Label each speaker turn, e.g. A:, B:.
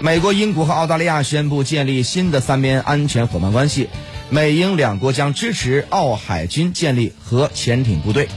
A: 美国英国和澳大利亚宣布建立新的三边安全伙伴关系。美英两国将支持澳海军建立核潜艇部队。